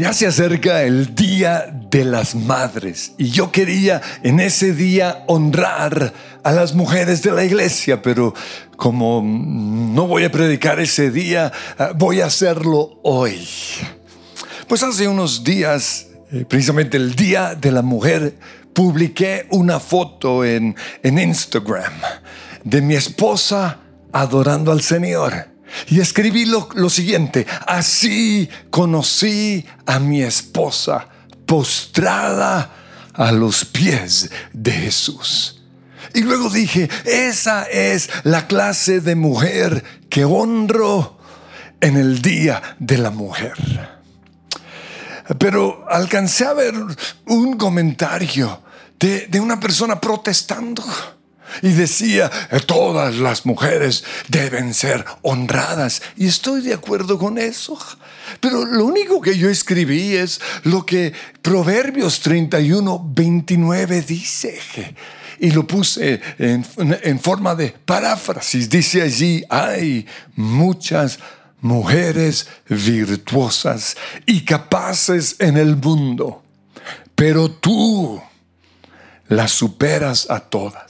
Ya se acerca el Día de las Madres y yo quería en ese día honrar a las mujeres de la iglesia, pero como no voy a predicar ese día, ah, voy a hacerlo hoy. Pues hace unos días, eh, precisamente el Día de la Mujer, publiqué una foto en, en Instagram de mi esposa adorando al Señor. Y escribí lo, siguiente, así conocí a mi esposa postrada a los pies de Jesús. Y luego dije, esa es la clase de mujer que honro en el Día de la Mujer. Pero alcancé a ver un comentario de, de una persona protestando y decía, todas las mujeres deben ser honradas. Y estoy de acuerdo con eso. Pero lo único que yo escribí es lo que Proverbios 31, 29 dice. Y lo puse en, en forma de paráfrasis. Dice allí, hay muchas mujeres virtuosas y capaces en el mundo, pero tú las superas a todas.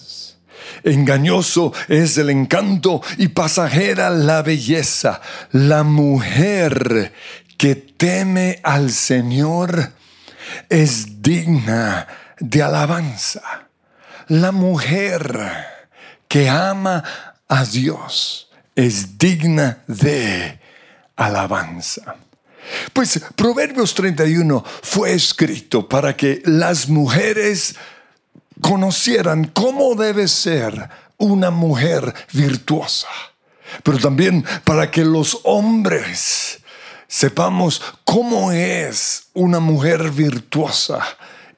Engañoso es el encanto y pasajera la belleza. La mujer que teme al Señor es digna de alabanza. La mujer que ama a Dios es digna de alabanza. Pues Proverbios 31 fue escrito para que las mujeres conocieran cómo debe ser una mujer virtuosa, pero también para que los hombres sepamos cómo es una mujer virtuosa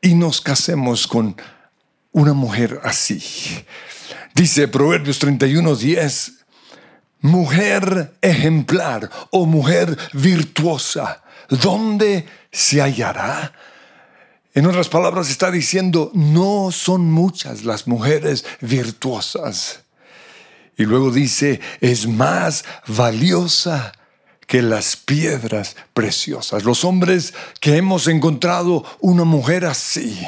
y nos casemos con una mujer así. Dice Proverbios 31, 10, mujer ejemplar o mujer virtuosa, ¿dónde se hallará? En otras palabras, está diciendo, no son muchas las mujeres virtuosas. Y luego dice, es más valiosa que las piedras preciosas. Los hombres que hemos encontrado una mujer así,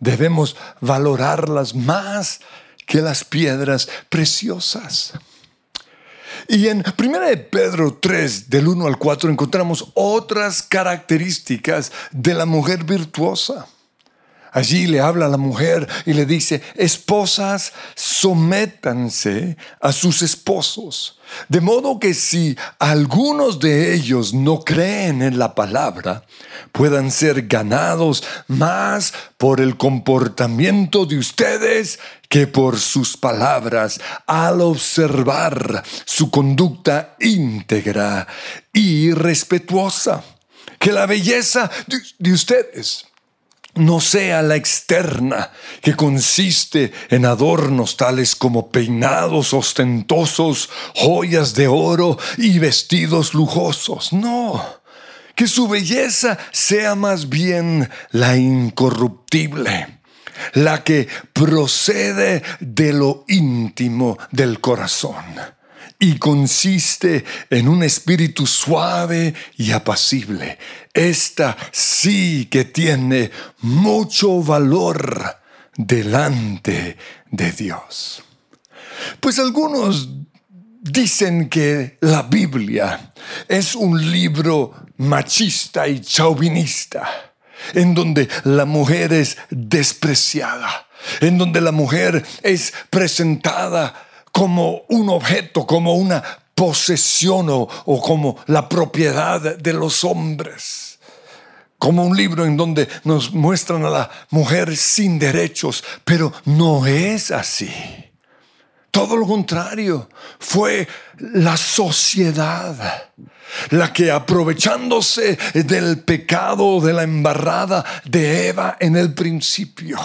debemos valorarlas más que las piedras preciosas. Y en 1 Pedro 3, del 1 al 4, encontramos otras características de la mujer virtuosa. Allí le habla a la mujer y le dice, esposas, sométanse a sus esposos. De modo que si algunos de ellos no creen en la palabra, puedan ser ganados más por el comportamiento de ustedes que por sus palabras al observar su conducta íntegra y respetuosa. Que la belleza de, ustedes no sea la externa, que consiste en adornos tales como peinados ostentosos, joyas de oro y vestidos lujosos. No, que su belleza sea más bien la incorruptible, la que procede de lo íntimo del corazón y consiste en un espíritu suave y apacible. Esta sí que tiene mucho valor delante de Dios. Pues algunos dicen que la Biblia es un libro machista y chauvinista, en donde la mujer es despreciada, en donde la mujer es presentada como un objeto, como una posesión o, como la propiedad de los hombres. Como un libro en donde nos muestran a la mujer sin derechos, pero no es así. Todo lo contrario, fue la sociedad la que aprovechándose del pecado de la embarrada de Eva en el principio,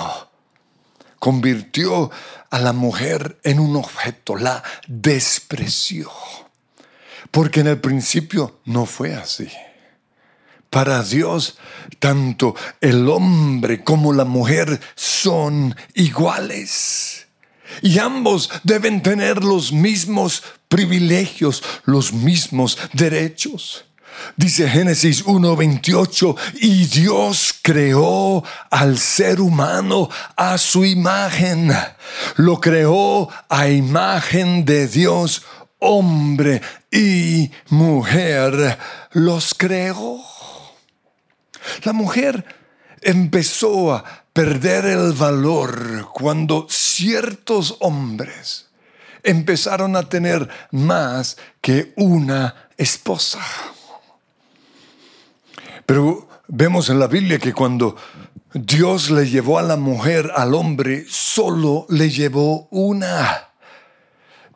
convirtió a la mujer en un objeto, la despreció. Porque en el principio no fue así. Para Dios, tanto el hombre como la mujer son iguales. Y ambos deben tener los mismos privilegios, los mismos derechos. Dice Génesis 1:28, y Dios creó al ser humano a su imagen. Lo creó a imagen de Dios, hombre y mujer. Los creó. La mujer empezó a perder el valor cuando ciertos hombres empezaron a tener más que una esposa. Pero vemos en la Biblia que cuando Dios le llevó a la mujer al hombre, solo le llevó una.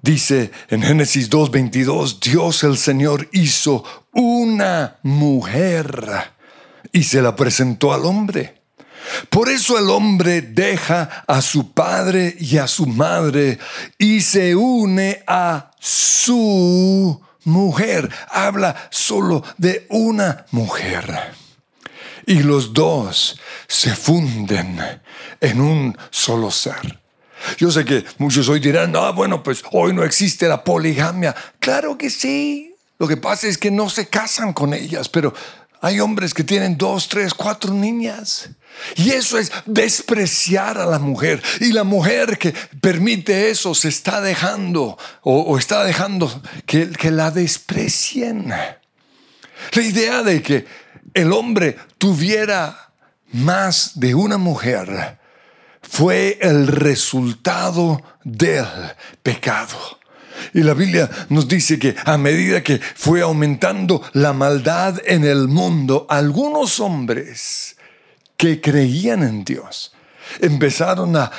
Dice en Génesis 2.22, Dios el Señor hizo una mujer y se la presentó al hombre. Por eso el hombre deja a su padre y a su madre y se une a su mujer. Habla solo de una mujer. Y los dos se funden en un solo ser. Yo sé que muchos hoy dirán, ah, bueno, pues hoy no existe la poligamia. Claro que sí. Lo que pasa es que no se casan con ellas, pero hay hombres que tienen dos, tres, cuatro niñas. Y eso es despreciar a la mujer. Y la mujer que permite eso se está dejando o, está dejando que, que la desprecien. La idea de que el hombre tuviera más de una mujer fue el resultado del pecado. Y la Biblia nos dice que a medida que fue aumentando la maldad en el mundo, algunos hombres que creían en Dios empezaron a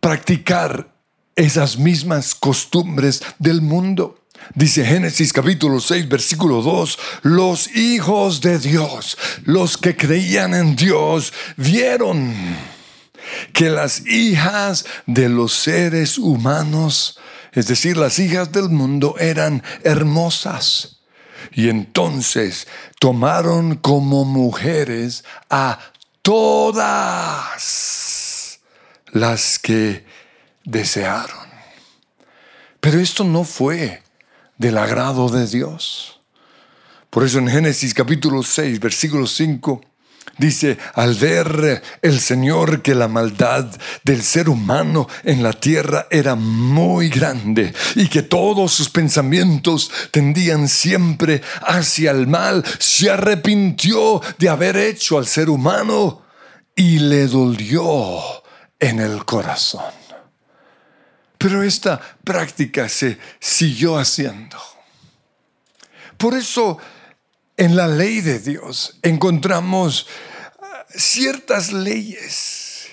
practicar esas mismas costumbres del mundo. Dice Génesis capítulo 6 versículo 2, los hijos de Dios, los que creían en Dios, vieron que las hijas de los seres humanos es decir, las hijas del mundo eran hermosas. Y entonces tomaron como mujeres a todas las que desearon. Pero esto no fue del agrado de Dios. Por eso en Génesis capítulo 6, versículo 5, Dice, al ver el Señor que la maldad del ser humano en la tierra era muy grande y que todos sus pensamientos tendían siempre hacia el mal, se arrepintió de haber hecho al ser humano y le dolió en el corazón. Pero esta práctica se siguió haciendo. Por eso en la ley de Dios encontramos ciertas leyes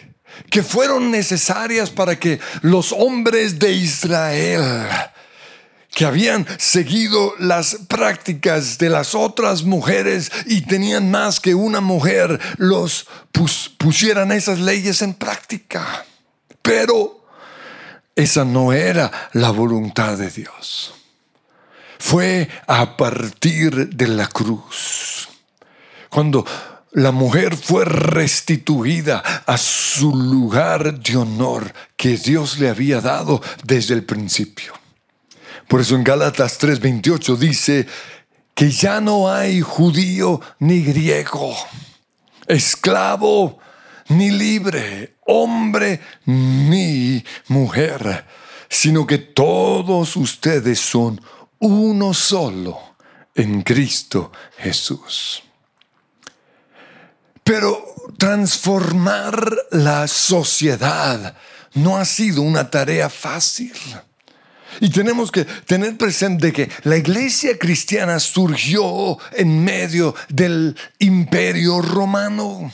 que fueron necesarias para que los hombres de Israel que habían seguido las prácticas de las otras mujeres y tenían más que una mujer, los pusieran esas leyes en práctica. Pero esa no era la voluntad de Dios fue a partir de la cruz. Cuando la mujer fue restituida a su lugar de honor que Dios le había dado desde el principio. Por eso en Gálatas 3:28 dice que ya no hay judío ni griego, esclavo ni libre, hombre ni mujer, sino que todos ustedes son uno solo en Cristo Jesús. Pero transformar la sociedad no ha sido una tarea fácil. Y tenemos que tener presente que la iglesia cristiana surgió en medio del imperio romano.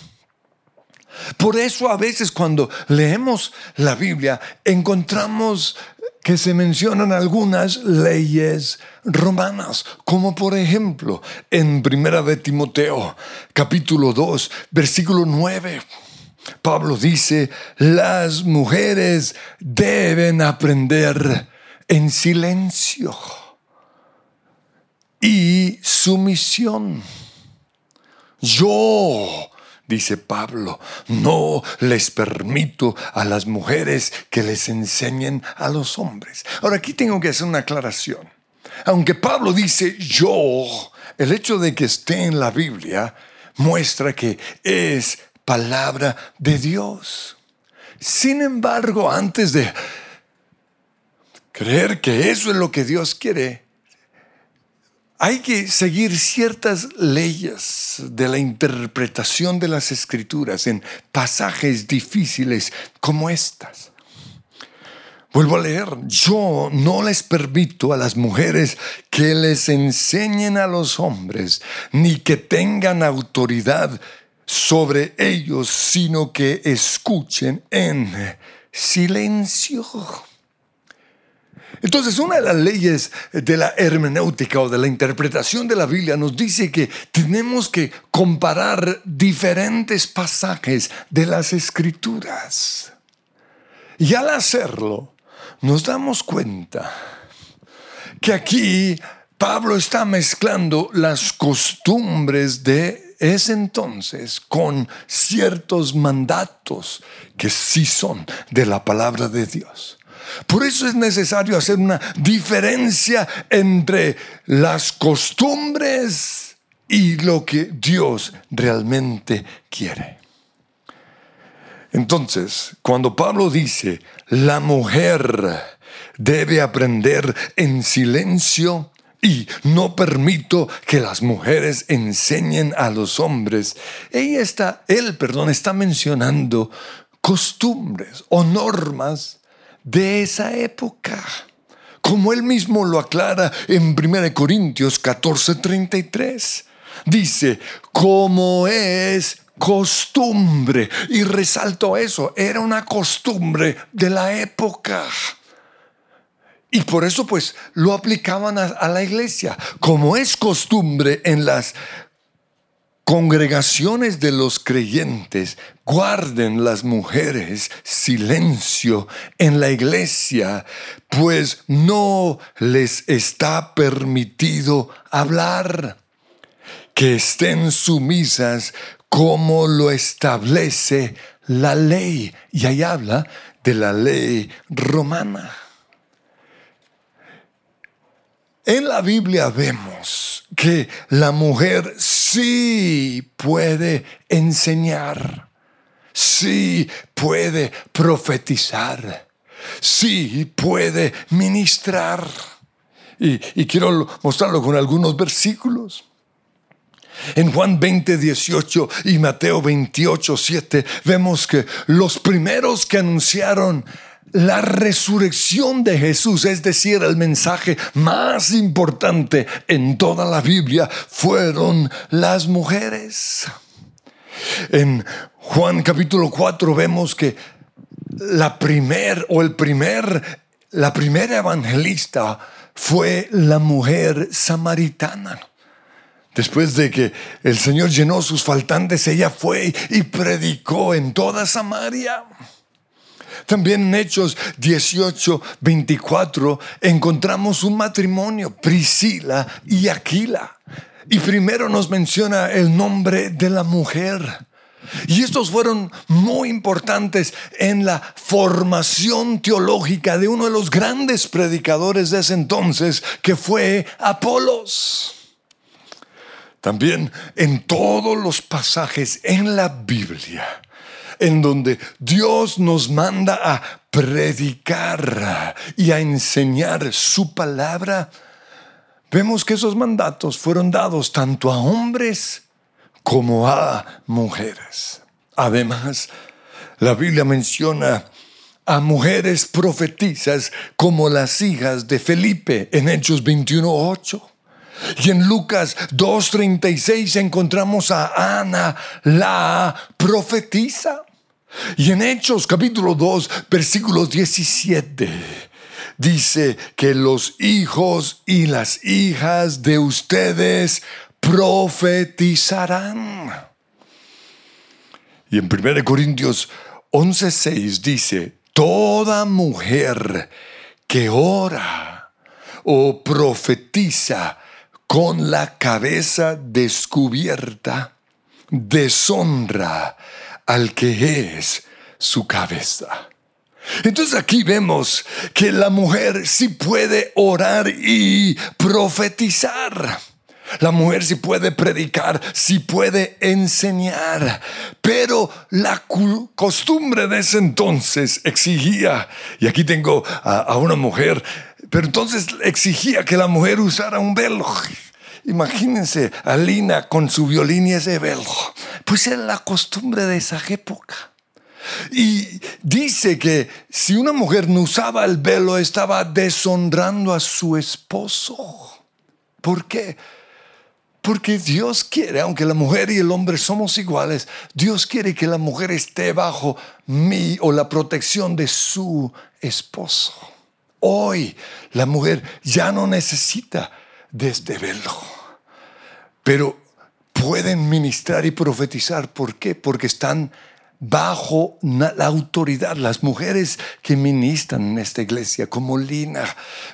Por eso a veces cuando leemos la Biblia encontramos que se mencionan algunas leyes romanas, como por ejemplo en Primera de Timoteo, capítulo 2, versículo 9. Pablo dice, las mujeres deben aprender en silencio y sumisión. Yo dice Pablo, no les permito a las mujeres que les enseñen a los hombres. Ahora aquí tengo que hacer una aclaración. aunque Pablo dice yo, el hecho de que esté en la Biblia muestra que es palabra de Dios. Sin embargo, antes de creer que eso es lo que Dios quiere, hay que seguir ciertas leyes de la interpretación de las escrituras en pasajes difíciles como estas. Vuelvo a leer, yo no les permito a las mujeres que les enseñen a los hombres, ni que tengan autoridad sobre ellos, sino que escuchen en silencio. Entonces, una de las leyes de la hermenéutica o de la interpretación de la Biblia nos dice que tenemos que comparar diferentes pasajes de las escrituras. Y al hacerlo, nos damos cuenta que aquí Pablo está mezclando las costumbres de ese entonces con ciertos mandatos que sí son de la palabra de Dios. Por eso es necesario hacer una diferencia entre las costumbres y lo que Dios realmente quiere. Entonces, cuando Pablo dice, la mujer debe aprender en silencio y no permito que las mujeres enseñen a los hombres, ella está, él, perdón, está mencionando costumbres o normas de esa época. Como él mismo lo aclara en 1 Corintios 14:33. Dice, como es costumbre. Y resalto eso, era una costumbre de la época. Y por eso pues lo aplicaban a, a, la iglesia, como es costumbre en las congregaciones de los creyentes guarden las mujeres silencio en la iglesia, pues no les está permitido hablar. Que estén sumisas como lo establece la ley. Y ahí habla de la ley romana. En la Biblia vemos que la mujer sí puede enseñar, sí puede profetizar, sí puede ministrar. Y, quiero mostrarlo con algunos versículos. En Juan 20, 18 y Mateo 28, 7 vemos que los primeros que anunciaron la resurrección de Jesús, es decir, el mensaje más importante en toda la Biblia, fueron las mujeres. En Juan capítulo 4 vemos que la primer o el primer la primera evangelista fue la mujer samaritana. Después de que el Señor llenó sus faltantes, ella fue y predicó en toda Samaria. También en Hechos 18, 24 encontramos un matrimonio, Priscila y Aquila. Y primero nos menciona el nombre de la mujer. Y estos fueron muy importantes en la formación teológica de uno de los grandes predicadores de ese entonces, que fue Apolos. También en todos los pasajes en la Biblia en donde Dios nos manda a predicar y a enseñar su palabra, vemos que esos mandatos fueron dados tanto a hombres como a mujeres. Además, la Biblia menciona a mujeres profetizas como las hijas de Felipe en Hechos 21.8. Y en Lucas 2.36 encontramos a Ana, la profetisa. Y en Hechos capítulo 2, versículos 17, dice que los hijos y las hijas de ustedes profetizarán. Y en 1 Corintios 11:6 dice, toda mujer que ora o profetiza con la cabeza descubierta, deshonra al que es su cabeza. Entonces aquí vemos que la mujer sí puede orar y profetizar. La mujer sí puede predicar, sí puede enseñar, pero la costumbre de ese entonces exigía, y aquí tengo a, una mujer, pero entonces exigía que la mujer usara un velo. Imagínense a Lina con su violín y ese velo. Pues era la costumbre de esa época. Y dice que si una mujer no usaba el velo estaba deshonrando a su esposo. ¿Por qué? Porque Dios quiere, aunque la mujer y el hombre somos iguales, Dios quiere que la mujer esté bajo mí o la protección de su esposo. Hoy la mujer ya no necesita de este velo, pero pueden ministrar y profetizar. ¿Por qué? Porque están bajo la autoridad. Las mujeres que ministran en esta iglesia, como Lina,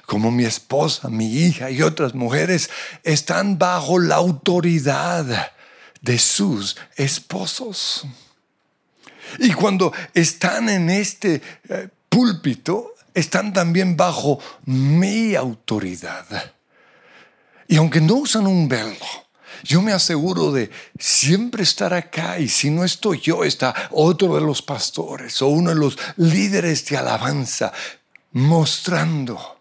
como mi esposa, mi hija y otras mujeres, están bajo la autoridad de sus esposos. Y cuando están en este eh, púlpito, están también bajo mi autoridad. Y aunque no usan un velo, yo me aseguro de siempre estar acá y si no estoy yo, está otro de los pastores o uno de los líderes de alabanza mostrando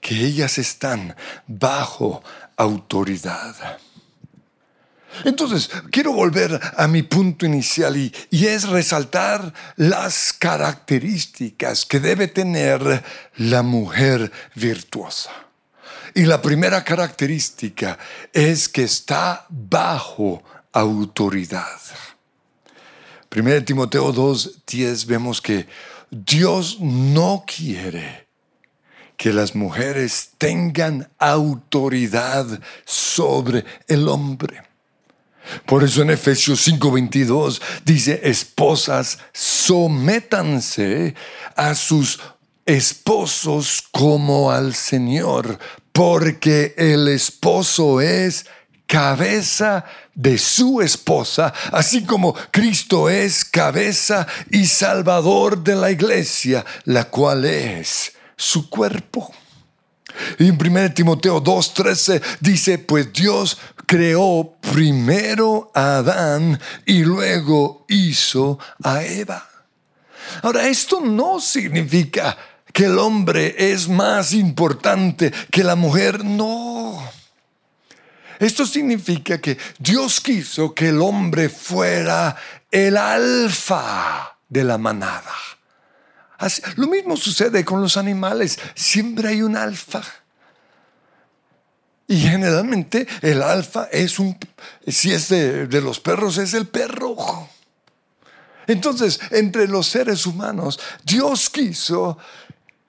que ellas están bajo autoridad. Entonces, quiero volver a mi punto inicial y, y, es resaltar las características que debe tener la mujer virtuosa. Y la primera característica es que está bajo autoridad. 1 Timoteo 2.10 vemos que Dios no quiere que las mujeres tengan autoridad sobre el hombre. Por eso en Efesios 5:22 dice, esposas, sométanse a sus esposos como al Señor, porque el esposo es cabeza de su esposa, así como Cristo es cabeza y salvador de la iglesia, la cual es su cuerpo. Y en 1 Timoteo 2:13 dice, pues Dios creó primero a Adán y luego hizo a Eva. Ahora, esto no significa que el hombre es más importante que la mujer. No. Esto significa que Dios quiso que el hombre fuera el alfa de la manada. lo mismo sucede con los animales. Siempre hay un alfa. Y generalmente el alfa es un, si es de, de los perros, es el perro. Entonces, entre los seres humanos, Dios quiso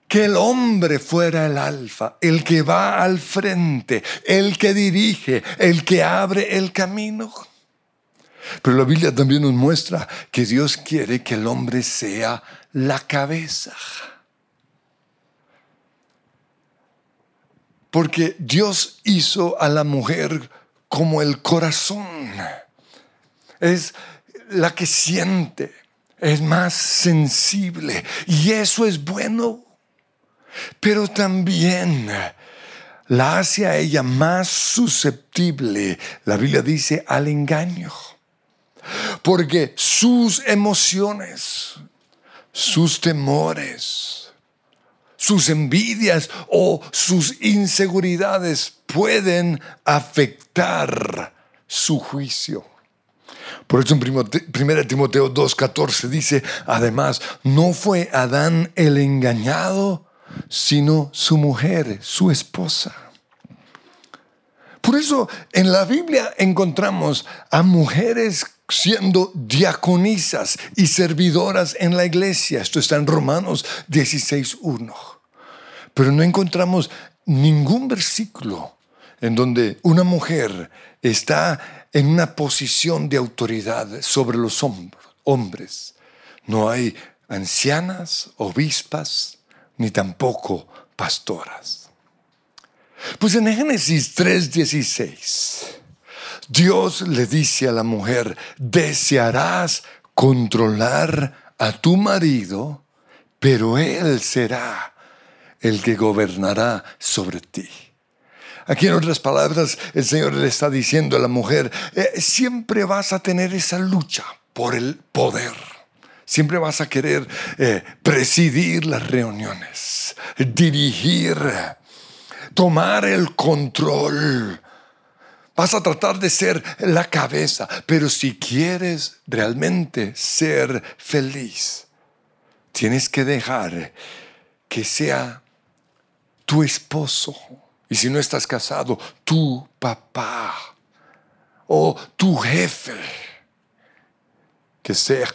que el hombre fuera el alfa, el que va al frente, el que dirige, el que abre el camino. Pero la Biblia también nos muestra que Dios quiere que el hombre sea la cabeza. Porque Dios hizo a la mujer como el corazón. Es la que siente, es más sensible. Y eso es bueno pero también la hace a ella más susceptible, la Biblia dice, al engaño. Porque sus emociones, sus temores, sus envidias o sus inseguridades pueden afectar su juicio. Por eso en 1 Timoteo 2.14 dice, además, no fue Adán el engañado, sino su mujer, su esposa. Por eso en la Biblia encontramos a mujeres siendo diaconisas y servidoras en la iglesia. Esto está en Romanos 16.1. Pero no encontramos ningún versículo en donde una mujer está en una posición de autoridad sobre los hombres. No hay ancianas, obispas, ni tampoco pastoras. Pues en Génesis 3:16, Dios le dice a la mujer, desearás controlar a tu marido, pero Él será el que gobernará sobre ti. Aquí en otras palabras, el Señor le está diciendo a la mujer, eh, siempre vas a tener esa lucha por el poder. Siempre vas a querer eh, presidir las reuniones, dirigir, tomar el control. Vas a tratar de ser la cabeza, pero si quieres realmente ser feliz, tienes que dejar que sea tu esposo. Y si no estás casado, tu papá o tu jefe, que sea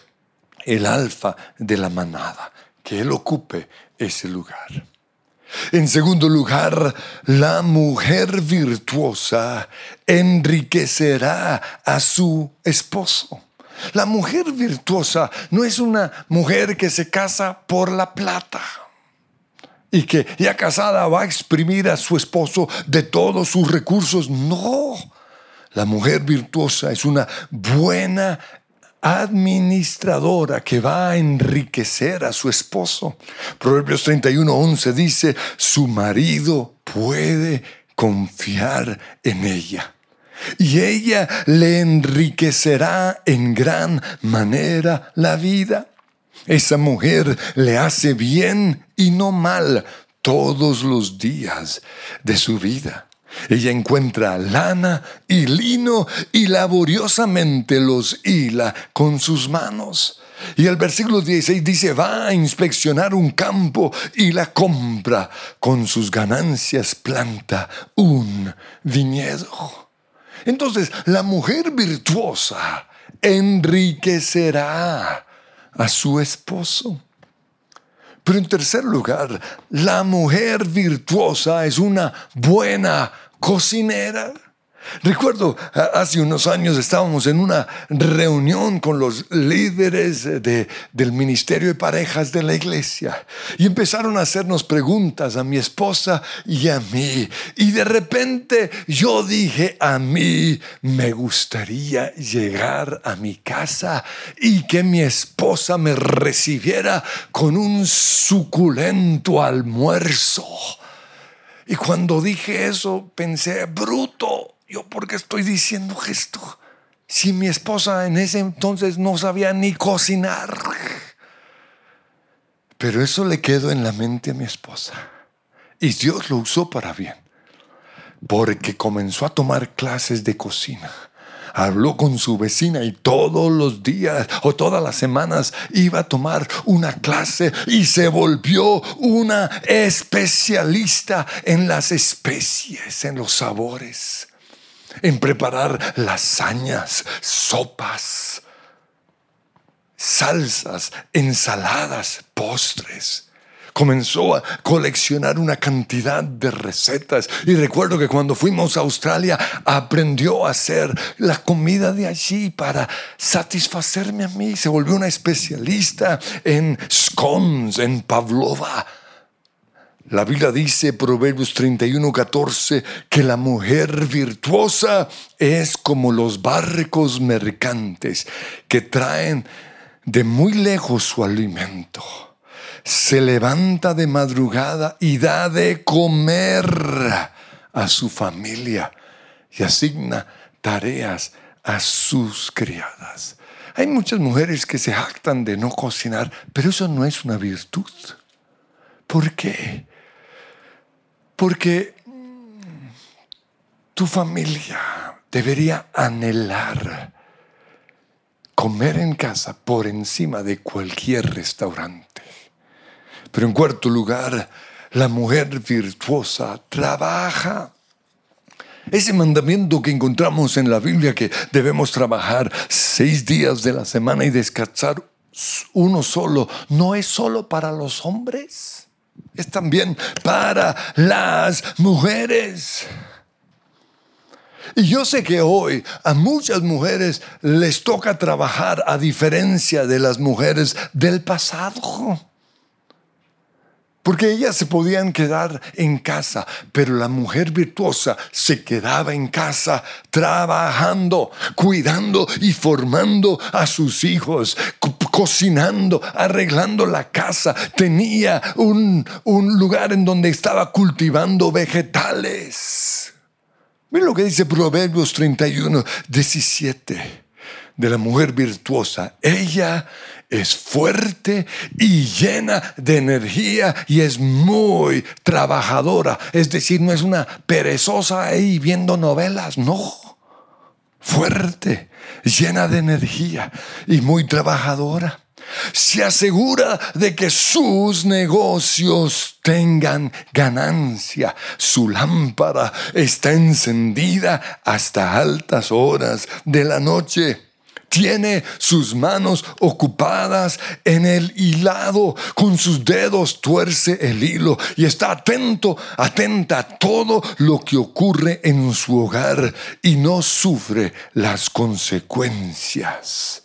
el alfa de la manada, que él ocupe ese lugar. En segundo lugar, la mujer virtuosa enriquecerá a su esposo. La mujer virtuosa no es una mujer que se casa por la plata y que ya casada va a exprimir a su esposo de todos sus recursos. No, la mujer virtuosa es una buena administradora que va a enriquecer a su esposo. Proverbios 31:11 dice, su marido puede confiar en ella. Y ella le enriquecerá en gran manera la vida. Esa mujer le hace bien y no mal todos los días de su vida. Ella encuentra lana y lino y laboriosamente los hila con sus manos. Y el versículo 16 dice, va a inspeccionar un campo y la compra. Con sus ganancias planta un viñedo. Entonces, la mujer virtuosa enriquecerá a su esposo. Pero en tercer lugar, la mujer virtuosa es una buena cocinera. Recuerdo, hace unos años estábamos en una reunión con los líderes de, del Ministerio de Parejas de la iglesia y empezaron a hacernos preguntas a mi esposa y a mí. Y de repente yo dije, a mí me gustaría llegar a mi casa y que mi esposa me recibiera con un suculento almuerzo. Y cuando dije eso, pensé, bruto, ¿Yo por qué estoy diciendo esto? Si mi esposa en ese entonces no sabía ni cocinar. Pero eso le quedó en la mente a mi esposa. Y Dios lo usó para bien. Porque comenzó a tomar clases de cocina habló con su vecina y todos los días o todas las semanas iba a tomar una clase y se volvió una especialista en las especies, en los sabores en preparar lasañas, sopas, salsas, ensaladas, postres. Comenzó a coleccionar una cantidad de recetas y recuerdo que cuando fuimos a Australia aprendió a hacer la comida de allí para satisfacerme a mí. Se volvió una especialista en scones, en pavlova la Biblia dice, Proverbios 31, 14, que la mujer virtuosa es como los barcos mercantes que traen de muy lejos su alimento. Se levanta de madrugada y da de comer a su familia y asigna tareas a sus criadas. Hay muchas mujeres que se jactan de no cocinar, pero eso no es una virtud. ¿Por qué? Porque tu familia debería anhelar comer en casa por encima de cualquier restaurante. Pero en cuarto lugar, la mujer virtuosa trabaja. Ese mandamiento que encontramos en la Biblia que debemos trabajar seis días de la semana y descansar uno solo, no es solo para los hombres es también para las mujeres. Y yo sé que hoy a muchas mujeres les toca trabajar a diferencia de las mujeres del pasado. Porque ellas se podían quedar en casa, pero la mujer virtuosa se quedaba en casa trabajando, cuidando y formando a sus hijos, cocinando, arreglando la casa, tenía un, un lugar en donde estaba cultivando vegetales. Mira lo que dice Proverbios 31, 17 de la mujer virtuosa. Ella es fuerte y llena de energía y es muy trabajadora. Es decir, no es una perezosa ahí viendo novelas, no. Fuerte, llena de energía y muy trabajadora. Se asegura de que sus negocios tengan ganancia. Su lámpara está encendida hasta altas horas de la noche tiene sus manos ocupadas en el hilado, con sus dedos tuerce el hilo y está atento, atenta a todo lo que ocurre en su hogar y no sufre las consecuencias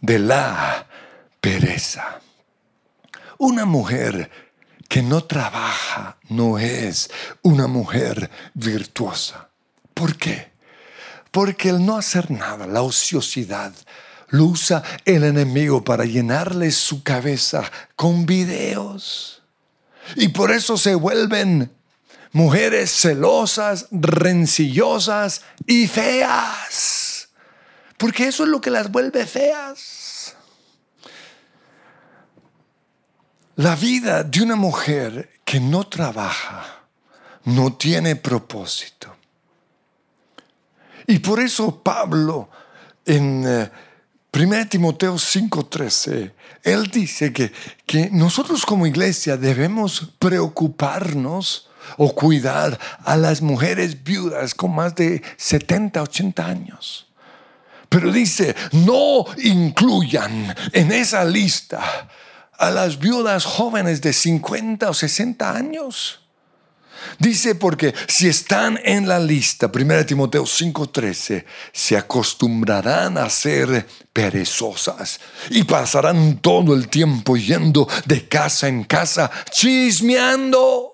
de la pereza. Una mujer que no trabaja no es una mujer virtuosa. ¿Por qué? Porque el no hacer nada, la ociosidad, lo usa el enemigo para llenarle su cabeza con videos. Y por eso se vuelven mujeres celosas, rencillosas y feas. Porque eso es lo que las vuelve feas. La vida de una mujer que no trabaja, no tiene propósito y por eso Pablo en 1 eh, Timoteo 5:13, él dice que, que nosotros como iglesia debemos preocuparnos o cuidar a las mujeres viudas con más de 70, 80 años. Pero dice, no incluyan en esa lista a las viudas jóvenes de 50 o 60 años. Dice porque si están en la lista, 1 Timoteo 5:13, se acostumbrarán a ser perezosas y pasarán todo el tiempo yendo de casa en casa, chismeando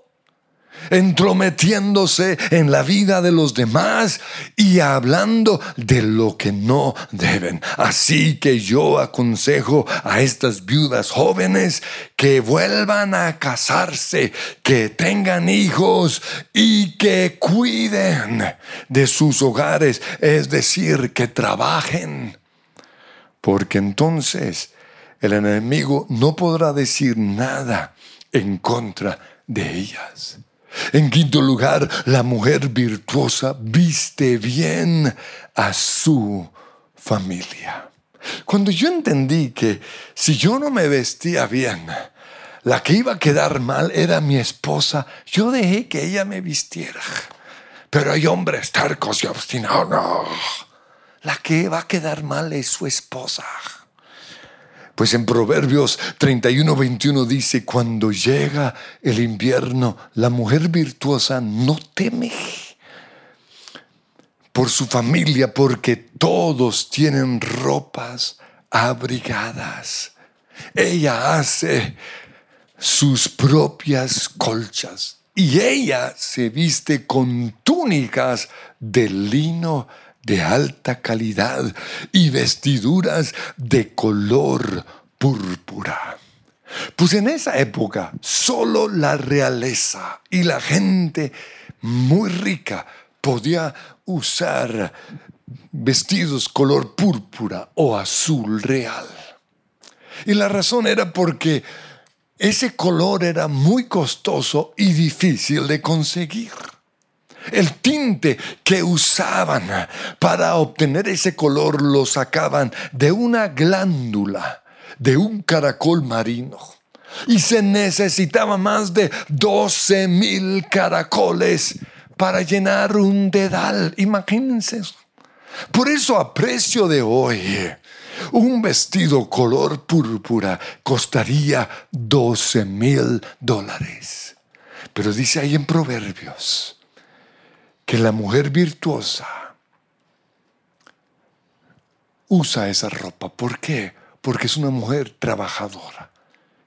entrometiéndose en la vida de los demás y hablando de lo que no deben. Así que yo aconsejo a estas viudas jóvenes que vuelvan a casarse, que tengan hijos y que cuiden de sus hogares, es decir, que trabajen. Porque entonces el enemigo no podrá decir nada en contra de ellas. En quinto lugar, la mujer virtuosa viste bien a su familia. Cuando yo entendí que si yo no me vestía bien, la que iba a quedar mal era mi esposa, yo dejé que ella me vistiera. Pero hay hombres tercos y obstinados, no. La que va a quedar mal es su esposa. Pues en Proverbios 31, 21 dice, cuando llega el invierno, la mujer virtuosa no teme por su familia, porque todos tienen ropas abrigadas. Ella hace sus propias colchas y ella se viste con túnicas de lino de alta calidad y vestiduras de color púrpura. Pues en esa época solo la realeza y la gente muy rica podía usar vestidos color púrpura o azul real. Y la razón era porque ese color era muy costoso y difícil de conseguir. El tinte que usaban para obtener ese color lo sacaban de una glándula, de un caracol marino. Y se necesitaba más de 12 mil caracoles para llenar un dedal. Imagínense. Por eso a precio de hoy, un vestido color púrpura costaría 12 mil dólares. Pero dice ahí en Proverbios, que la mujer virtuosa usa esa ropa. ¿Por qué? Porque es una mujer trabajadora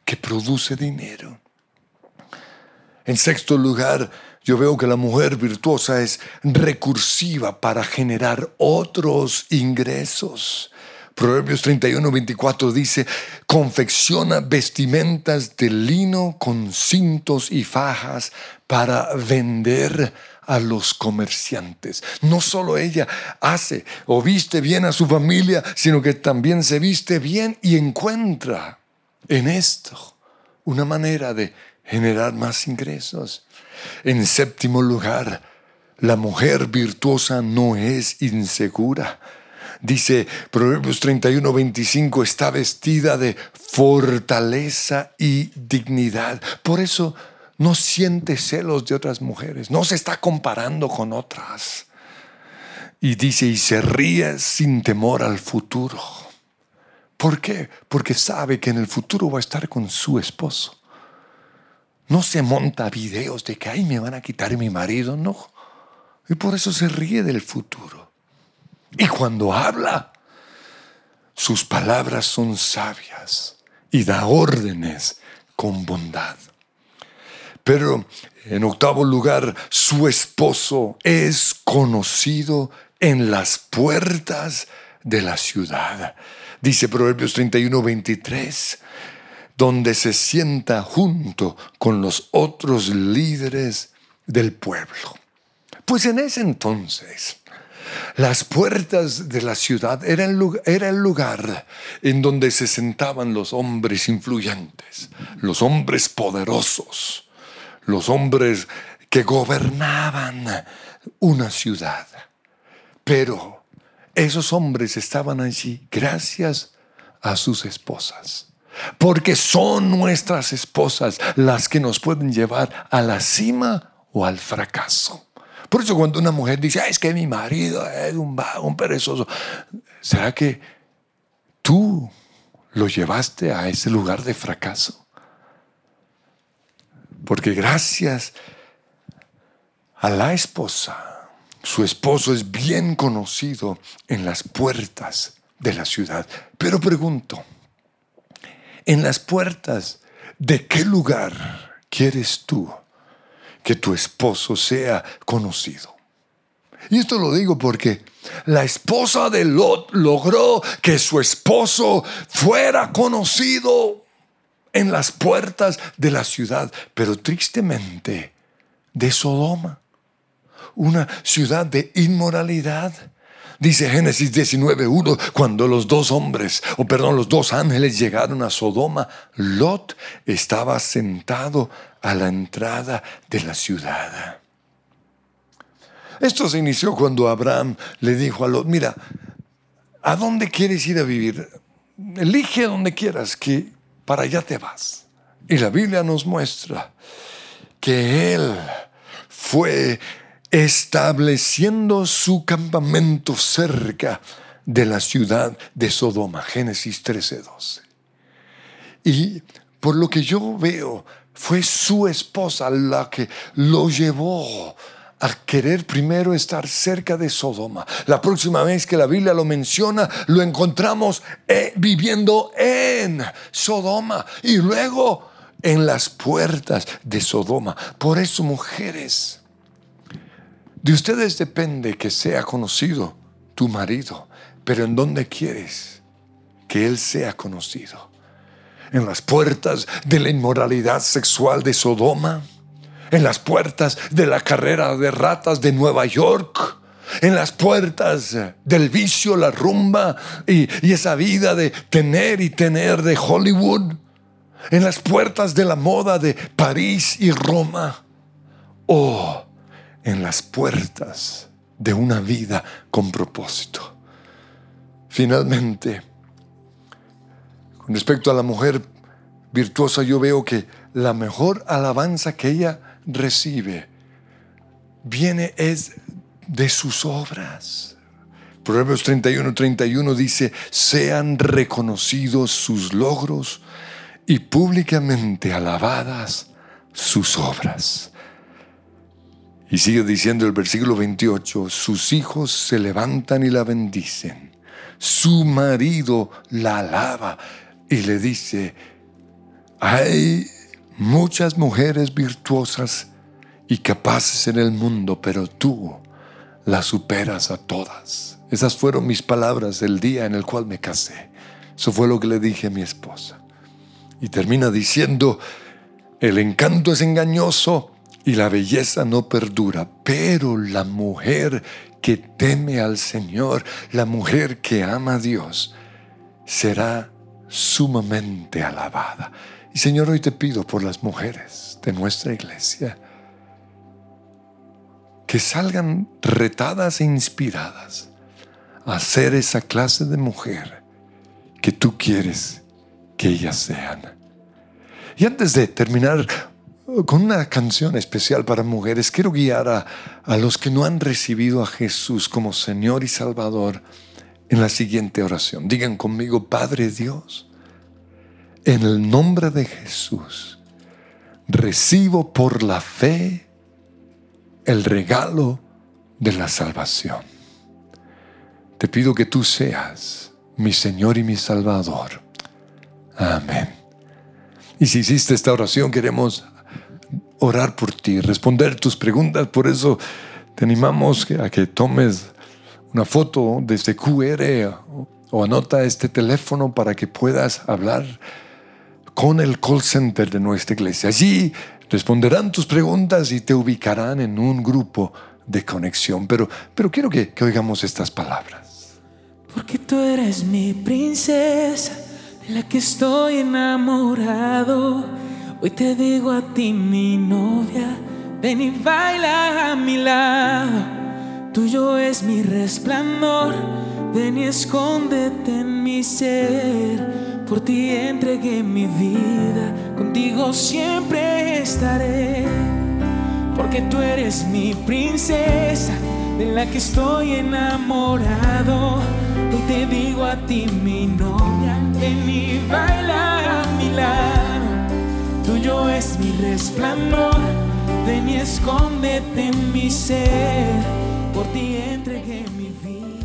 que produce dinero. En sexto lugar, yo veo que la mujer virtuosa es recursiva para generar otros ingresos. Proverbios 31, 24 dice, confecciona vestimentas de lino con cintos y fajas para vender a los comerciantes. No solo ella hace o viste bien a su familia, sino que también se viste bien y encuentra en esto una manera de generar más ingresos. En séptimo lugar, la mujer virtuosa no es insegura. Dice Proverbios 31, 25, está vestida de fortaleza y dignidad. Por eso no siente celos de otras mujeres, no se está comparando con otras. Y dice, y se ríe sin temor al futuro. ¿Por qué? Porque sabe que en el futuro va a estar con su esposo. No se monta videos de que, ay, me van a quitar mi marido, no. Y por eso se ríe del futuro. Y cuando habla, sus palabras son sabias y da órdenes con bondad. Pero en octavo lugar, su esposo es conocido en las puertas de la ciudad. Dice Proverbios 31, 23, donde se sienta junto con los otros líderes del pueblo. Pues en ese entonces, las puertas de la ciudad era el, lugar, en donde se sentaban los hombres influyentes, los hombres poderosos, los hombres que gobernaban una ciudad. Pero esos hombres estaban allí gracias a sus esposas. Porque son nuestras esposas las que nos pueden llevar a la cima o al fracaso. Por eso cuando una mujer dice, es que mi marido es un vago, un perezoso, ¿será que tú lo llevaste a ese lugar de fracaso? Porque gracias a la esposa, su esposo es bien conocido en las puertas de la ciudad. Pero pregunto, ¿en las puertas de qué lugar quieres tú que tu esposo sea conocido? Y esto lo digo porque la esposa de Lot logró que su esposo fuera conocido en las puertas de la ciudad, pero tristemente de Sodoma, una ciudad de inmoralidad. Dice Génesis 19.1, cuando los dos hombres, o perdón, los dos ángeles llegaron a Sodoma, Lot estaba sentado a la entrada de la ciudad. Esto se inició cuando Abraham le dijo a Lot, mira, ¿a dónde quieres ir a vivir? Elige donde quieras, que para allá te vas. Y la Biblia nos muestra que Él fue estableciendo su campamento cerca de la ciudad de Sodoma, Génesis 13:12. Y por lo que yo veo, fue su esposa la que lo llevó a querer primero estar cerca de Sodoma. La próxima vez que la Biblia lo menciona, lo encontramos eh, viviendo en Sodoma y luego en las puertas de Sodoma. Por eso, mujeres, de ustedes depende que sea conocido tu marido, pero ¿en dónde quieres que él sea conocido? ¿En las puertas de la inmoralidad sexual de Sodoma? En las puertas de la carrera de ratas de Nueva York, en las puertas del vicio, la rumba y, esa vida de tener y tener de Hollywood, en las puertas de la moda de París y Roma, o en las puertas de una vida con propósito. Finalmente, con respecto a la mujer virtuosa, yo veo que la mejor alabanza que ella recibe viene es de sus obras. Proverbios 31, 31 dice, sean reconocidos sus logros y públicamente alabadas sus obras. Y sigue diciendo el versículo 28, sus hijos se levantan y la bendicen, su marido la alaba y le dice, hay muchas mujeres virtuosas y capaces en el mundo, pero tú las superas a todas. Esas fueron mis palabras el día en el cual me casé. Eso fue lo que le dije a mi esposa. Y termina diciendo, el encanto es engañoso y la belleza no perdura, pero la mujer que teme al Señor, la mujer que ama a Dios, será sumamente alabada. Y Señor, hoy te pido por las mujeres de nuestra iglesia que salgan retadas e inspiradas a ser esa clase de mujer que tú quieres que ellas sean. Y antes de terminar con una canción especial para mujeres, quiero guiar a, a los que no han recibido a Jesús como Señor y Salvador en la siguiente oración. Digan conmigo, Padre Dios, en el nombre de Jesús, recibo por la fe el regalo de la salvación. Te pido que tú seas mi Señor y mi Salvador. Amén. Y si hiciste esta oración, queremos orar por ti, responder tus preguntas. Por eso te animamos a que tomes una foto de este QR o anota este teléfono para que puedas hablar con el call center de nuestra iglesia. Allí responderán tus preguntas y te ubicarán en un grupo de conexión. Pero, pero quiero que, que oigamos estas palabras. Porque tú eres mi princesa, de la que estoy enamorado. Hoy te digo a ti, mi novia, ven y baila a mi lado. Tuyo es mi resplandor, ven y escóndete en mi ser. Por ti entregué mi vida, contigo siempre estaré. Porque tú eres mi princesa, de la que estoy enamorado. Hoy te digo a ti, mi novia, ven y baila a mi lado. Tuyo es mi resplandor, ven y escóndete en mi ser. Por ti entregué mi vida.